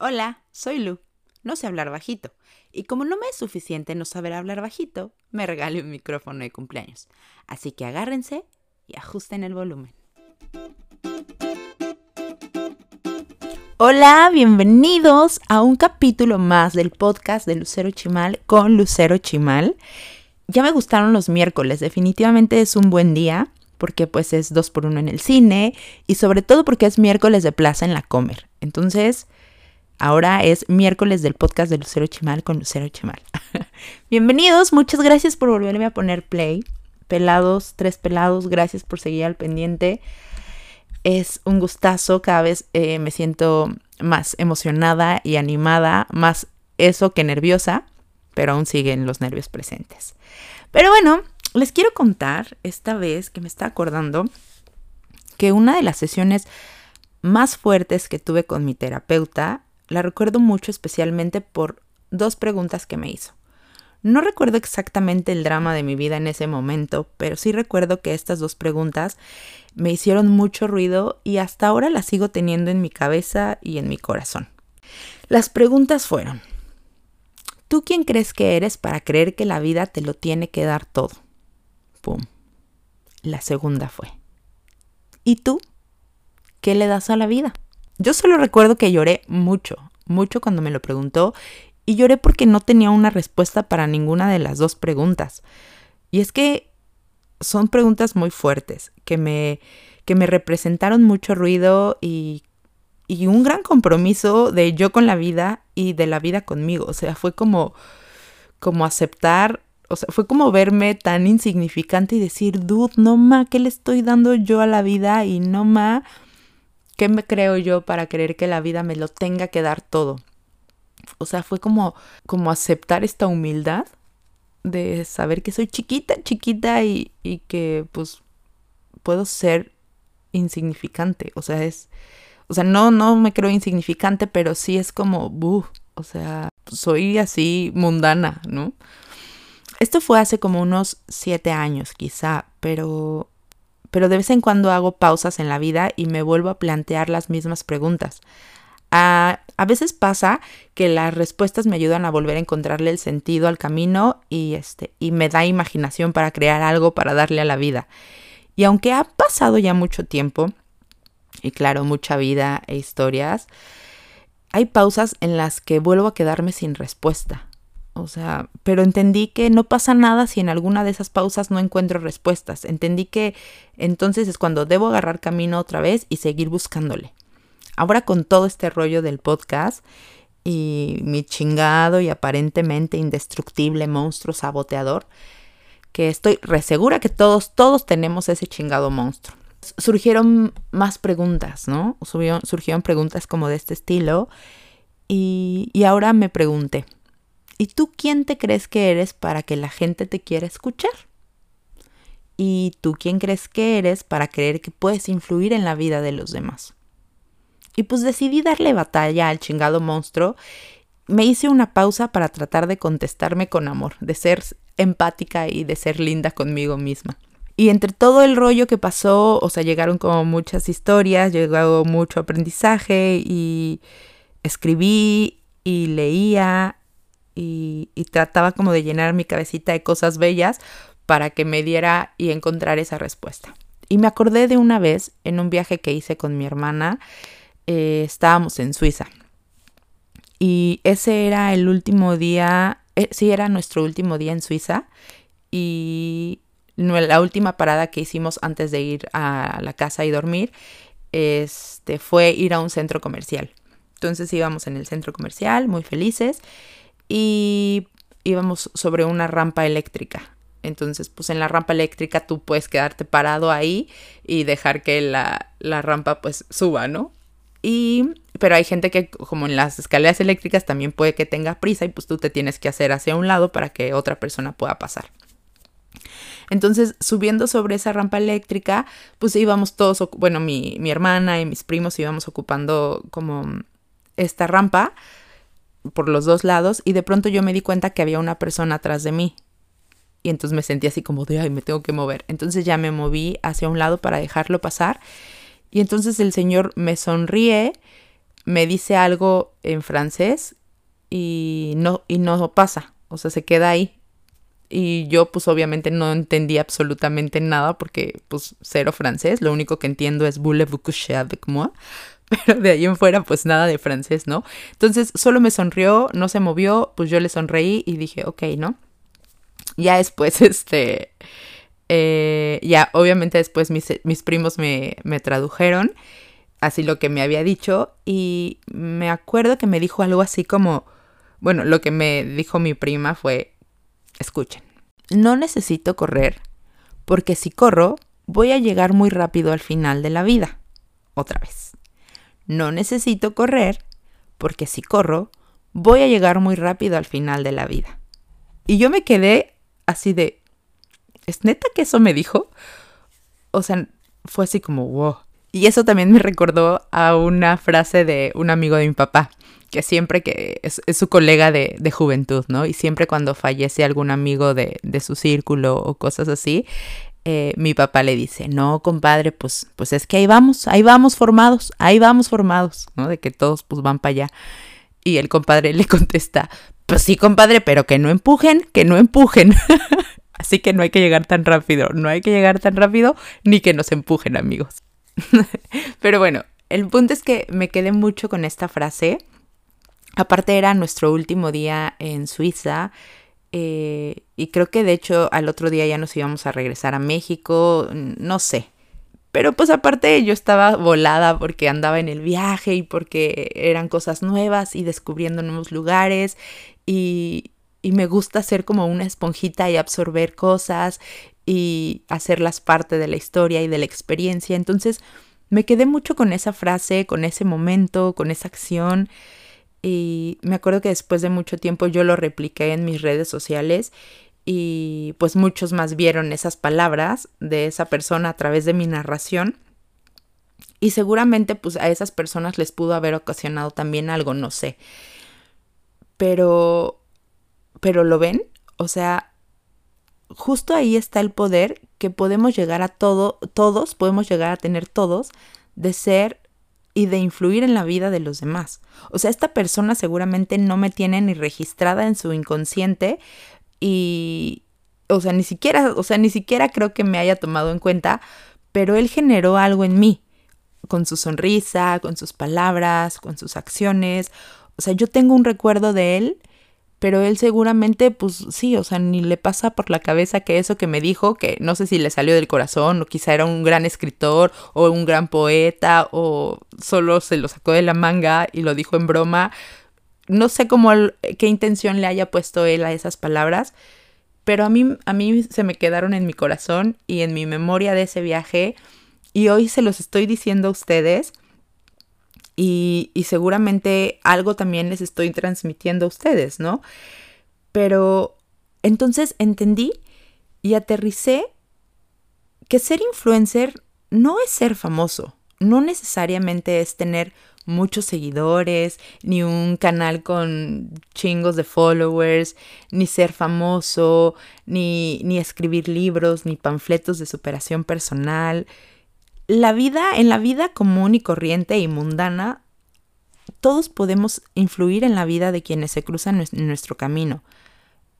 Hola, soy Lu. No sé hablar bajito. Y como no me es suficiente no saber hablar bajito, me regalé un micrófono de cumpleaños. Así que agárrense y ajusten el volumen. Hola, bienvenidos a un capítulo más del podcast de Lucero Chimal con Lucero Chimal. Ya me gustaron los miércoles, definitivamente es un buen día porque pues es dos por uno en el cine y sobre todo porque es miércoles de plaza en la Comer. Entonces, Ahora es miércoles del podcast de Lucero Chimal con Lucero Chimal. Bienvenidos, muchas gracias por volverme a poner play. Pelados, tres pelados, gracias por seguir al pendiente. Es un gustazo, cada vez eh, me siento más emocionada y animada, más eso que nerviosa, pero aún siguen los nervios presentes. Pero bueno, les quiero contar esta vez que me está acordando que una de las sesiones más fuertes que tuve con mi terapeuta la recuerdo mucho especialmente por dos preguntas que me hizo. No recuerdo exactamente el drama de mi vida en ese momento, pero sí recuerdo que estas dos preguntas me hicieron mucho ruido y hasta ahora las sigo teniendo en mi cabeza y en mi corazón. Las preguntas fueron, ¿tú quién crees que eres para creer que la vida te lo tiene que dar todo? Pum. La segunda fue, ¿y tú? ¿Qué le das a la vida? Yo solo recuerdo que lloré mucho, mucho cuando me lo preguntó y lloré porque no tenía una respuesta para ninguna de las dos preguntas. Y es que son preguntas muy fuertes, que me, que me representaron mucho ruido y, y un gran compromiso de yo con la vida y de la vida conmigo. O sea, fue como, como aceptar, o sea, fue como verme tan insignificante y decir, dude, no ma, ¿qué le estoy dando yo a la vida? Y no ma, ¿Qué me creo yo para creer que la vida me lo tenga que dar todo? O sea, fue como, como aceptar esta humildad de saber que soy chiquita, chiquita y, y que pues puedo ser insignificante. O sea, es, o sea, no, no me creo insignificante, pero sí es como, buh, o sea, soy así mundana, ¿no? Esto fue hace como unos siete años quizá, pero pero de vez en cuando hago pausas en la vida y me vuelvo a plantear las mismas preguntas. A, a, veces pasa que las respuestas me ayudan a volver a encontrarle el sentido al camino y, este, y me da imaginación para crear algo para darle a la vida. Y aunque ha pasado ya mucho tiempo, y claro, mucha vida e historias, hay pausas en las que vuelvo a quedarme sin respuesta. O sea, pero entendí que no pasa nada si en alguna de esas pausas no encuentro respuestas. Entendí que entonces es cuando debo agarrar camino otra vez y seguir buscándole. Ahora con todo este rollo del podcast y mi chingado y aparentemente indestructible monstruo saboteador, que estoy resegura que todos, todos tenemos ese chingado monstruo. Surgieron más preguntas, ¿no? surgieron preguntas como de este estilo y, y ahora me pregunté, ¿Y tú quién te crees que eres para que la gente te quiera escuchar? ¿Y tú quién crees que eres para creer que puedes influir en la vida de los demás? Y pues decidí darle batalla al chingado monstruo. Me hice una pausa para tratar de contestarme con amor, de ser empática y de ser linda conmigo misma. Y entre todo el rollo que pasó, o sea, llegaron como muchas historias, llegó mucho aprendizaje y escribí y leía y, trataba como de llenar mi cabecita de cosas bellas para que me diera y encontrar esa respuesta. Y me acordé de una vez en un viaje que hice con mi hermana, eh, estábamos en Suiza. Y ese era el último día, eh, sí era nuestro último día en Suiza. Y la última parada que hicimos antes de ir a la casa y dormir este, fue ir a un centro comercial. Entonces íbamos en el centro comercial, muy felices y íbamos sobre una rampa eléctrica. Entonces, pues en la rampa eléctrica tú puedes quedarte parado ahí y dejar que la, la rampa pues suba, ¿no? Y, pero hay gente que como en las escaleras eléctricas también puede que tenga prisa y pues tú te tienes que hacer hacia un lado para que otra persona pueda pasar. Entonces, subiendo sobre esa rampa eléctrica, pues íbamos todos, bueno, mi, mi hermana y mis primos íbamos ocupando como esta rampa por los dos lados y de pronto yo me di cuenta que había una persona atrás de mí. Y entonces me sentí así como ay, me tengo que mover. Entonces ya me moví hacia un lado para dejarlo pasar. Y entonces el señor me sonríe, me dice algo en francés y no, y no pasa, o sea, se queda ahí. Y yo pues obviamente no entendí absolutamente nada porque pues cero francés, lo único que entiendo es voulez-vous coucher avec moi, pero de ahí en fuera pues nada de francés, ¿no? Entonces solo me sonrió, no se movió, pues yo le sonreí y dije, ok, ¿no? Ya después, este, eh, ya obviamente después mis, mis primos me, me tradujeron así lo que me había dicho y me acuerdo que me dijo algo así como, bueno, lo que me dijo mi prima fue, escuchen, no necesito correr porque si corro voy a llegar muy rápido al final de la vida. Otra vez. No necesito correr porque si corro voy a llegar muy rápido al final de la vida. Y yo me quedé así de, ¿es neta que eso me dijo? O sea, fue así como, wow. Y eso también me recordó a una frase de un amigo de mi papá, que siempre que es, su colega de, juventud, ¿no? Y siempre cuando fallece algún amigo de, su círculo o cosas así, eh, mi papá le dice, no, compadre, pues, pues es que ahí vamos, ahí vamos formados, ahí vamos formados, ¿no? De que todos pues van para allá. Y el compadre le contesta, pues sí, compadre, pero que no empujen, que no empujen. Así que no hay que llegar tan rápido, no hay que llegar tan rápido ni que nos empujen, amigos. Pero bueno, el punto es que me quedé mucho con esta frase. Aparte era nuestro último día en Suiza eh, y creo que de hecho al otro día ya nos íbamos a regresar a México, no sé. Pero pues aparte yo estaba volada porque andaba en el viaje y porque eran cosas nuevas y descubriendo nuevos lugares y, y me gusta ser como una esponjita y absorber cosas y hacerlas parte de la historia y de la experiencia. Entonces me quedé mucho con esa frase, con ese momento, con esa acción. Y me acuerdo que después de mucho tiempo yo lo repliqué en mis redes sociales y pues muchos más vieron esas palabras de esa persona a través de mi narración. Y seguramente pues a esas personas les pudo haber ocasionado también algo, no sé. Pero, pero lo ven, o sea, justo ahí está el poder que podemos llegar a todo, todos, podemos llegar a tener todos, de ser y de influir en la vida de los demás. O sea, esta persona seguramente no me tiene ni registrada en su inconsciente y, o sea, ni siquiera, o sea, ni siquiera creo que me haya tomado en cuenta, pero él generó algo en mí, con su sonrisa, con sus palabras, con sus acciones. O sea, yo tengo un recuerdo de él pero él seguramente, pues sí, o sea, ni le pasa por la cabeza que eso que me dijo, que no sé si le salió del corazón, o quizá era un gran escritor, o un gran poeta, o solo se lo sacó de la manga y lo dijo en broma. No sé cómo, qué intención le haya puesto él a esas palabras, pero a mí, a mí se me quedaron en mi corazón y en mi memoria de ese viaje, y hoy se los estoy diciendo a ustedes y, seguramente algo también les estoy transmitiendo a ustedes, ¿no? Pero entonces entendí y aterricé que ser influencer no es ser famoso, no necesariamente es tener muchos seguidores, ni un canal con chingos de followers, ni ser famoso, ni, ni escribir libros, ni panfletos de superación personal la vida, en la vida común y corriente y mundana, todos podemos influir en la vida de quienes se cruzan en nuestro camino.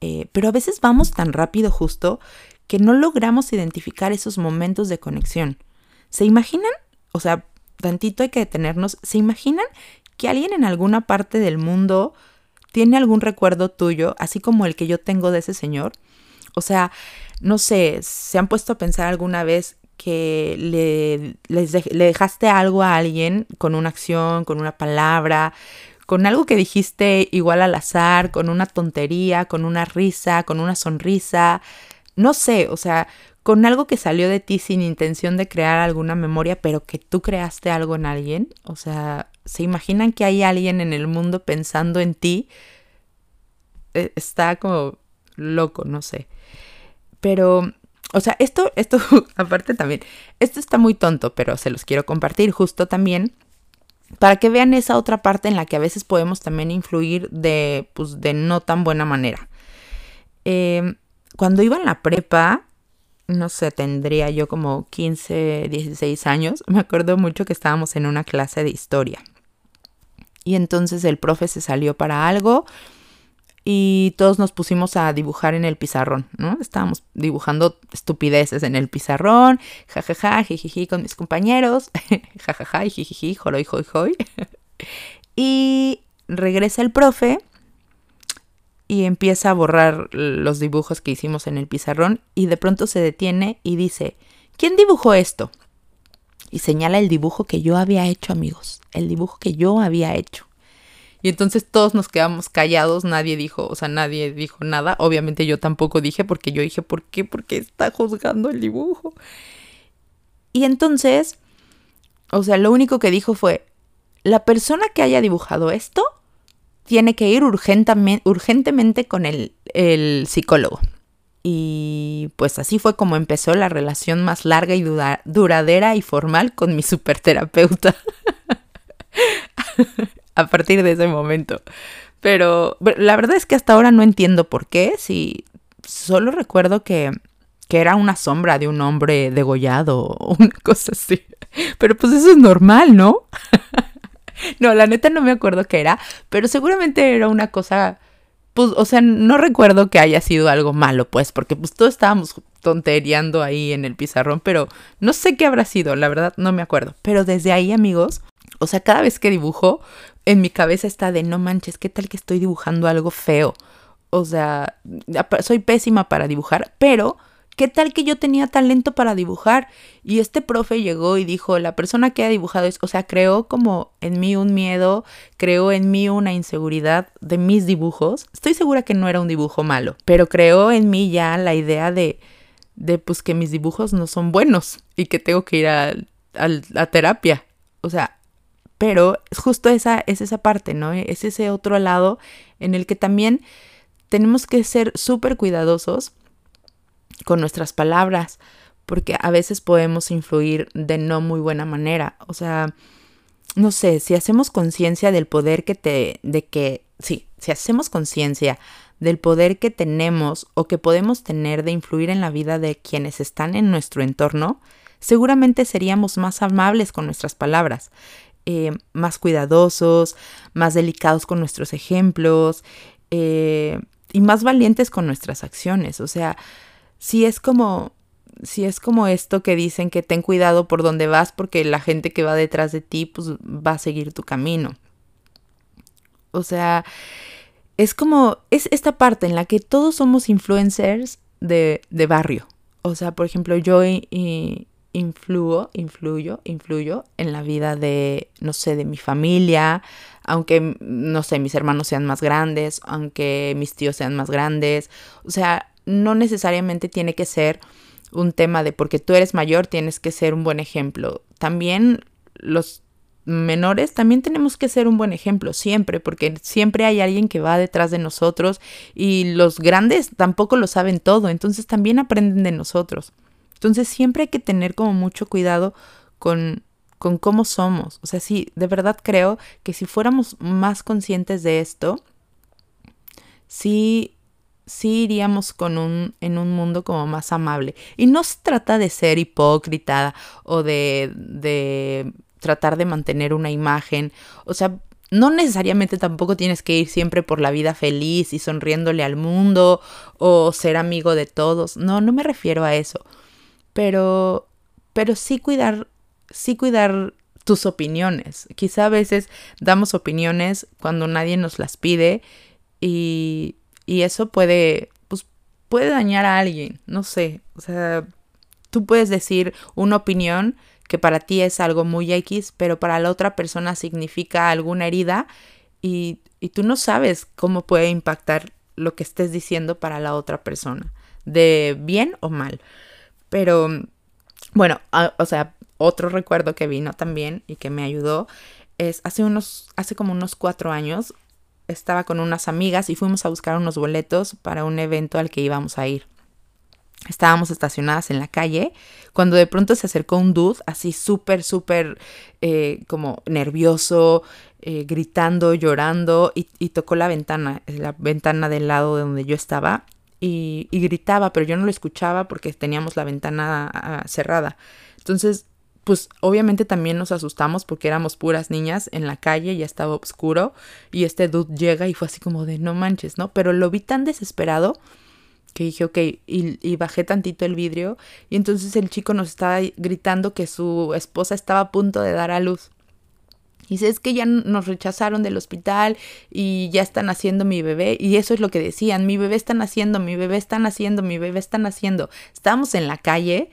Eh, pero a veces vamos tan rápido justo que no logramos identificar esos momentos de conexión. ¿Se imaginan? O sea, tantito hay que detenernos. ¿Se imaginan que alguien en alguna parte del mundo tiene algún recuerdo tuyo, así como el que yo tengo de ese señor? O sea, no sé, ¿se han puesto a pensar alguna vez que le, le dejaste algo a alguien con una acción, con una palabra, con algo que dijiste igual al azar, con una tontería, con una risa, con una sonrisa, no sé, o sea, con algo que salió de ti sin intención de crear alguna memoria, pero que tú creaste algo en alguien, o sea, ¿se imaginan que hay alguien en el mundo pensando en ti? E, está como loco, no sé. Pero o sea, esto, esto, aparte también, esto está muy tonto, pero se los quiero compartir justo también para que vean esa otra parte en la que a veces podemos también influir de, pues, de no tan buena manera. Em, cuando iba en la prepa, no sé, tendría yo como 15, 16 años, me acuerdo mucho que estábamos en una clase de historia. Y entonces el profe se salió para algo y todos nos pusimos a dibujar en el pizarrón, ¿no? Estábamos dibujando estupideces en el pizarrón, jajaja, jijiji con mis compañeros, jajaja, jijiji, joroy, joy, joy. y regresa el profe y empieza a borrar los dibujos que hicimos en el pizarrón y de pronto se detiene y dice, ¿quién dibujó esto? Y señala el dibujo que yo había hecho, amigos, el dibujo que yo había hecho. Y entonces todos nos quedamos callados, nadie dijo, o sea, nadie dijo nada. Obviamente yo tampoco dije porque yo dije, ¿por qué? Porque está juzgando el dibujo. Y entonces, o sea, lo único que dijo fue, la persona que haya dibujado esto tiene que ir urgentemente, con el, el psicólogo. Y pues así fue como empezó la relación más larga y duradera y formal con mi superterapeuta. a partir de ese momento. Pero la verdad es que hasta ahora no entiendo por qué. Si solo recuerdo que, que era una sombra de un hombre degollado o una cosa así. Pero pues eso es normal, ¿no? no, la neta no me acuerdo qué era, pero seguramente era una cosa, pues, o sea, no recuerdo que haya sido algo malo, pues, porque pues todos estábamos tontereando ahí en el pizarrón, pero no sé qué habrá sido, la verdad no me acuerdo. Pero desde ahí, amigos, o sea, cada vez que dibujo, en mi cabeza está de no manches, ¿qué tal que estoy dibujando algo feo? O sea, soy pésima para dibujar, pero ¿qué tal que yo tenía talento para dibujar? Y este profe llegó y dijo, la persona que ha dibujado es, o sea, creó como en mí un miedo, creó en mí una inseguridad de mis dibujos. Estoy segura que no era un dibujo malo, pero creó en mí ya la idea de, de pues que mis dibujos no son buenos y que tengo que ir a, a terapia. O sea, pero justo esa es esa parte, ¿no? Es ese otro lado en el que también tenemos que ser súper cuidadosos con nuestras palabras, porque a veces podemos influir de no muy buena manera. O sea, no sé, si hacemos conciencia del poder que te, de que, sí, si hacemos conciencia del poder que tenemos o que podemos tener de influir en la vida de quienes están en nuestro entorno, seguramente seríamos más amables con nuestras palabras. Eh, más cuidadosos, más delicados con nuestros ejemplos eh, y más valientes con nuestras acciones. O sea, si es como si es como esto que dicen que ten cuidado por donde vas porque la gente que va detrás de ti pues va a seguir tu camino. O sea, es como, es esta parte en la que todos somos influencers de, de barrio. O sea, por ejemplo, yo y, influyo, influyo, influyo en la vida de, no sé, de mi familia, aunque, no sé, mis hermanos sean más grandes, aunque mis tíos sean más grandes. O sea, no necesariamente tiene que ser un tema de porque tú eres mayor tienes que ser un buen ejemplo. También los menores también tenemos que ser un buen ejemplo siempre, porque siempre hay alguien que va detrás de nosotros y los grandes tampoco lo saben todo, entonces también aprenden de nosotros. Entonces siempre hay que tener como mucho cuidado con, con cómo somos. O sea, sí, de verdad creo que si fuéramos más conscientes de esto, sí, sí iríamos con un, en un mundo como más amable. Y no se trata de ser hipócrita o de, de tratar de mantener una imagen. O sea, no necesariamente tampoco tienes que ir siempre por la vida feliz y sonriéndole al mundo o ser amigo de todos. No, no me refiero a eso pero, pero sí cuidar, sí cuidar tus opiniones. Quizá a veces damos opiniones cuando nadie nos las pide y, y eso puede, pues, puede dañar a alguien, no sé, o sea, tú puedes decir una opinión que para ti es algo muy X, pero para la otra persona significa alguna herida y, y tú no sabes cómo puede impactar lo que estés diciendo para la otra persona, de bien o mal. Pero bueno, o sea, otro recuerdo que vino también y que me ayudó es hace unos, hace como unos cuatro años, estaba con unas amigas y fuimos a buscar unos boletos para un evento al que íbamos a ir. Estábamos estacionadas en la calle cuando de pronto se acercó un dude así súper, súper eh, como nervioso, eh, gritando, llorando y, y, tocó la ventana, la ventana del lado de donde yo estaba y, gritaba, pero yo no lo escuchaba porque teníamos la ventana ah, cerrada. Entonces, pues obviamente también nos asustamos porque éramos puras niñas en la calle, ya estaba oscuro y este dude llega y fue así como de no manches, ¿no? Pero lo vi tan desesperado que dije, ok, y, y, bajé tantito el vidrio y entonces el chico nos estaba gritando que su esposa estaba a punto de dar a luz. Y dice, es que ya nos rechazaron del hospital y ya están haciendo mi bebé. Y eso es lo que decían, mi bebé está naciendo, mi bebé está naciendo, mi bebé está naciendo. Estábamos en la calle,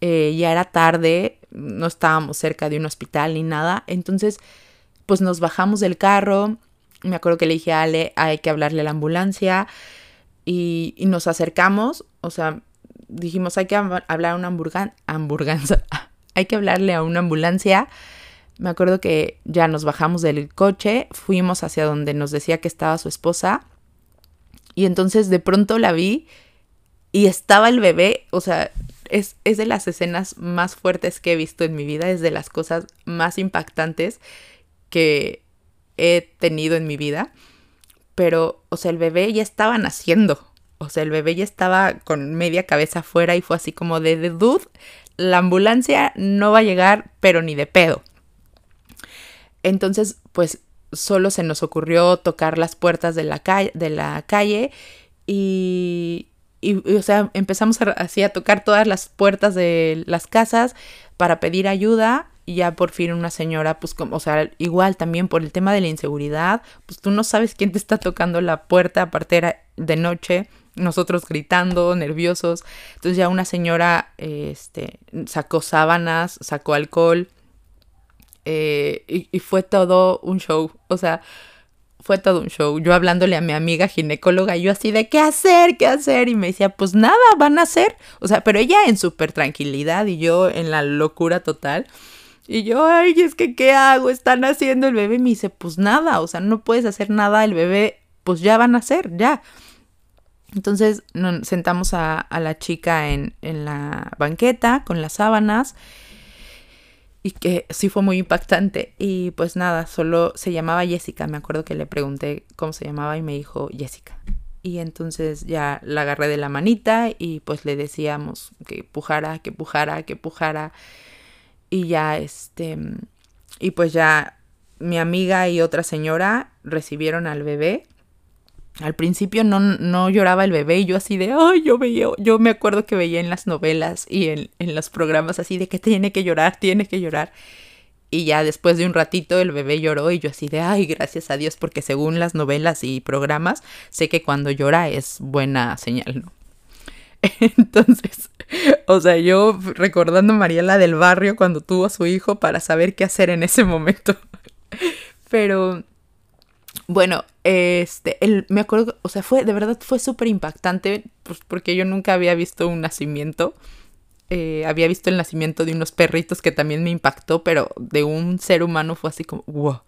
eh, ya era tarde, no estábamos cerca de un hospital ni nada. Entonces, pues nos bajamos del carro. Me acuerdo que le dije a Ale, hay que hablarle a la ambulancia. Y, nos acercamos, o sea, dijimos, hay que hablar a una hamburguesa, hay que hablarle a una ambulancia. Me acuerdo que ya nos bajamos del coche, fuimos hacia donde nos decía que estaba su esposa. Y entonces de pronto la vi y estaba el bebé, o sea, es, de las escenas más fuertes que he visto en mi vida, es de las cosas más impactantes que he tenido en mi vida. Pero, o sea, el bebé ya estaba naciendo. O sea, el bebé ya estaba con media cabeza afuera y fue así como de, de dude, la ambulancia no va a llegar, pero ni de pedo. Entonces, pues solo se nos ocurrió tocar las puertas de la, calle, de la calle y, y, o sea, empezamos así a tocar todas las puertas de las casas para pedir ayuda y ya por fin una señora, pues como, o sea, igual también por el tema de la inseguridad, pues tú no sabes quién te está tocando la puerta, aparte era de noche, nosotros gritando, nerviosos, entonces ya una señora, este, sacó sábanas, sacó alcohol, eh, y, fue todo un show, o sea, fue todo un show. Yo hablándole a mi amiga ginecóloga, yo así de qué hacer, qué hacer. Y me decía, pues nada, van a hacer. O sea, pero ella en súper tranquilidad y yo en la locura total. Y yo, ay, es que, ¿qué hago? Están haciendo el bebé. Y me dice, pues nada, o sea, no puedes hacer nada. El bebé, pues ya van a hacer, ya. Entonces nos sentamos a, a la chica en, en la banqueta con las sábanas y que sí fue muy impactante. Y pues nada, solo se llamaba Jessica. Me acuerdo que le pregunté cómo se llamaba y me dijo Jessica. Y entonces ya la agarré de la manita y pues le decíamos que pujara, que pujara, que pujara. Y ya este, y pues ya mi amiga y otra señora recibieron al bebé al principio no, no lloraba el bebé y yo así de, ay, yo veía, yo me acuerdo que veía en las novelas y en, en los programas así de que tiene que llorar, tiene que llorar. Y ya después de un ratito el bebé lloró y yo así de, ay, gracias a Dios, porque según las novelas y programas, sé que cuando llora es buena señal, ¿no? Entonces, o sea, yo recordando a Mariela del barrio cuando tuvo a su hijo para saber qué hacer en ese momento. Pero bueno, este, el, me acuerdo, o sea, fue, de verdad fue súper impactante, pues porque yo nunca había visto un nacimiento. Eh, había visto el nacimiento de unos perritos que también me impactó, pero de un ser humano fue así como, wow.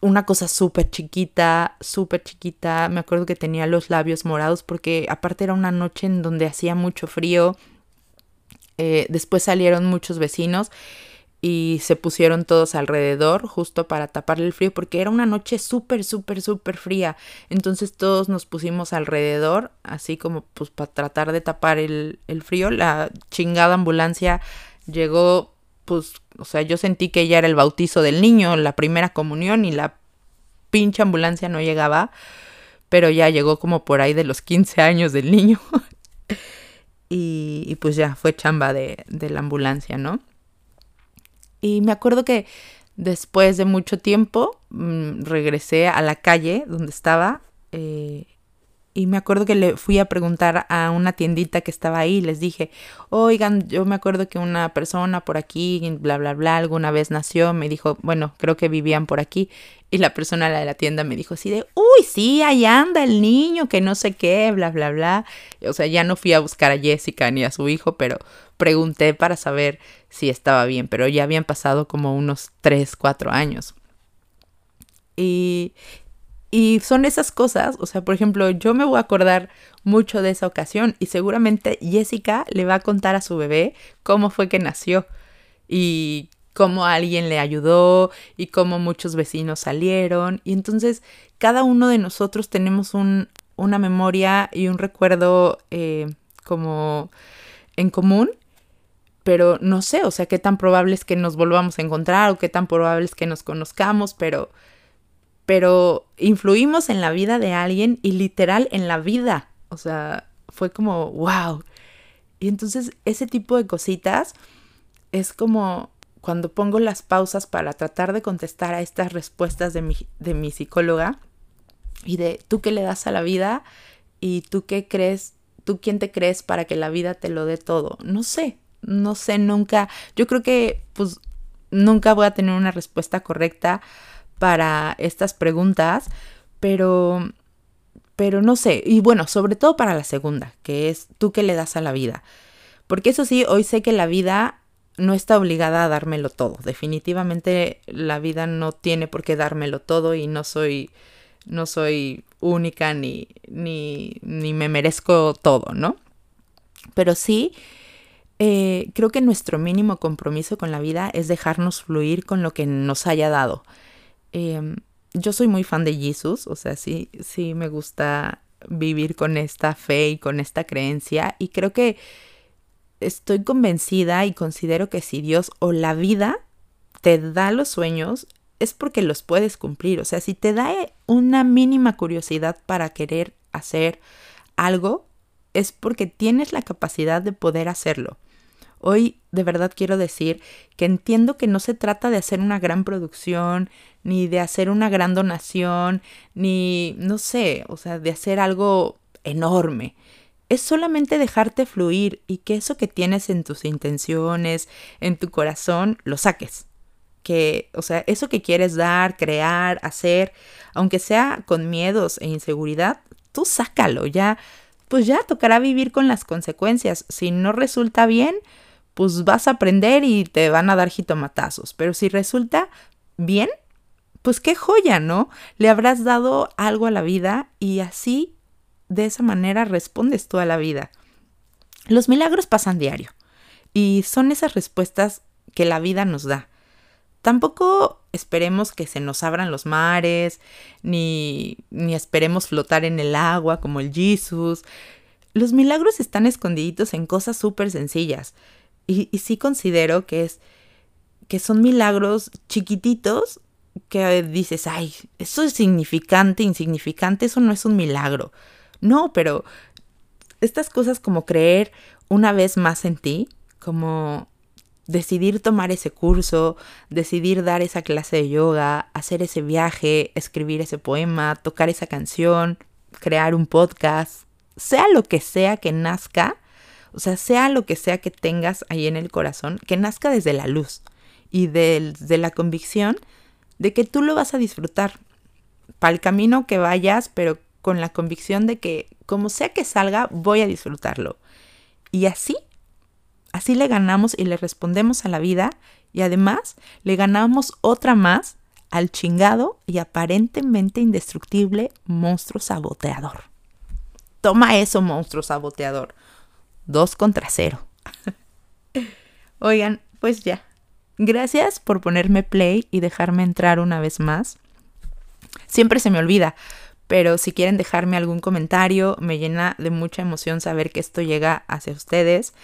Una cosa súper chiquita, súper chiquita. Me acuerdo que tenía los labios morados porque aparte era una noche en donde hacía mucho frío. Eh, después salieron muchos vecinos y se pusieron todos alrededor justo para taparle el frío porque era una noche súper, súper, súper fría. Entonces todos nos pusimos alrededor, así como pues para tratar de tapar el, el frío. La chingada ambulancia llegó, pues, o sea, yo sentí que ya era el bautizo del niño, la primera comunión y la pinche ambulancia no llegaba, pero ya llegó como por ahí de los 15 años del niño. y, y, pues ya fue chamba de, de la ambulancia, ¿no? Y me acuerdo que después de mucho tiempo mm, regresé a la calle donde estaba eh, y me acuerdo que le fui a preguntar a una tiendita que estaba ahí, les dije, oigan, yo me acuerdo que una persona por aquí, bla, bla, bla, alguna vez nació, me dijo, bueno, creo que vivían por aquí. Y la persona de la tienda me dijo así de, uy, sí, ahí anda el niño, que no sé qué, bla, bla, bla. O sea, ya no fui a buscar a Jessica ni a su hijo, pero pregunté para saber si estaba bien, pero ya habían pasado como unos 3, 4 años. Y, y son esas cosas, o sea, por ejemplo, yo me voy a acordar mucho de esa ocasión y seguramente Jessica le va a contar a su bebé cómo fue que nació y cómo alguien le ayudó y cómo muchos vecinos salieron. Y entonces cada uno de nosotros tenemos un, una memoria y un recuerdo eh, como en común pero no sé, o sea, qué tan probable es que nos volvamos a encontrar o qué tan probable es que nos conozcamos, pero pero influimos en la vida de alguien y literal en la vida. O sea, fue como, wow. Y entonces ese tipo de cositas es como cuando pongo las pausas para tratar de contestar a estas respuestas de mi, de mi psicóloga y de tú qué le das a la vida y tú qué crees, tú quién te crees para que la vida te lo dé todo. No sé, no sé nunca. Yo creo que pues nunca voy a tener una respuesta correcta para estas preguntas, pero pero no sé, y bueno, sobre todo para la segunda, que es tú qué le das a la vida. Porque eso sí, hoy sé que la vida no está obligada a dármelo todo. Definitivamente la vida no tiene por qué dármelo todo y no soy no soy única ni ni ni me merezco todo, ¿no? Pero sí eh, creo que nuestro mínimo compromiso con la vida es dejarnos fluir con lo que nos haya dado. Em, yo soy muy fan de Jesús, o sea, sí, sí me gusta vivir con esta fe y con esta creencia y creo que estoy convencida y considero que si Dios o la vida te da los sueños es porque los puedes cumplir, o sea, si te da una mínima curiosidad para querer hacer algo, es porque tienes la capacidad de poder hacerlo. Hoy de verdad quiero decir que entiendo que no se trata de hacer una gran producción, ni de hacer una gran donación, ni, no sé, o sea, de hacer algo enorme. Es solamente dejarte fluir y que eso que tienes en tus intenciones, en tu corazón, lo saques. Que, o sea, eso que quieres dar, crear, hacer, aunque sea con miedos e inseguridad, tú sácalo, ya, pues ya tocará vivir con las consecuencias. Si no resulta bien, pues vas a aprender y te van a dar jitomatazos. Pero si resulta bien, pues qué joya, ¿no? Le habrás dado algo a la vida y así, de esa manera, respondes tú a la vida. Los milagros pasan diario y son esas respuestas que la vida nos da. Tampoco esperemos que se nos abran los mares, ni, ni esperemos flotar en el agua como el Jesus. Los milagros están escondiditos en cosas súper sencillas. Y, sí considero que es que son milagros chiquititos que dices, ay, eso es significante, insignificante, eso no es un milagro. No, pero estas cosas como creer una vez más en ti, como decidir tomar ese curso, decidir dar esa clase de yoga, hacer ese viaje, escribir ese poema, tocar esa canción, crear un podcast, sea lo que sea que nazca, o sea, sea lo que sea que tengas ahí en el corazón, que nazca desde la luz y desde la convicción de que tú lo vas a disfrutar. Para el camino que vayas, pero con la convicción de que como sea que salga, voy a disfrutarlo. Y así, así le ganamos y le respondemos a la vida y además le ganamos otra más al chingado y aparentemente indestructible monstruo saboteador. Toma eso, monstruo saboteador. Dos contra cero. Oigan, pues ya. Gracias por ponerme play y dejarme entrar una vez más. Siempre se me olvida, pero si quieren dejarme algún comentario, me llena de mucha emoción saber que esto llega hacia ustedes.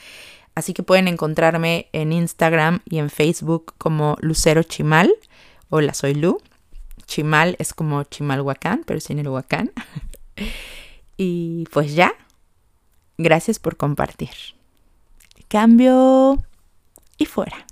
Así que pueden encontrarme en Instagram y en Facebook como Lucero Chimal. Hola, soy Lu. Chimal es como Chimalhuacán, pero sin el huacán. y pues ya, Gracias por compartir. Cambio y fuera.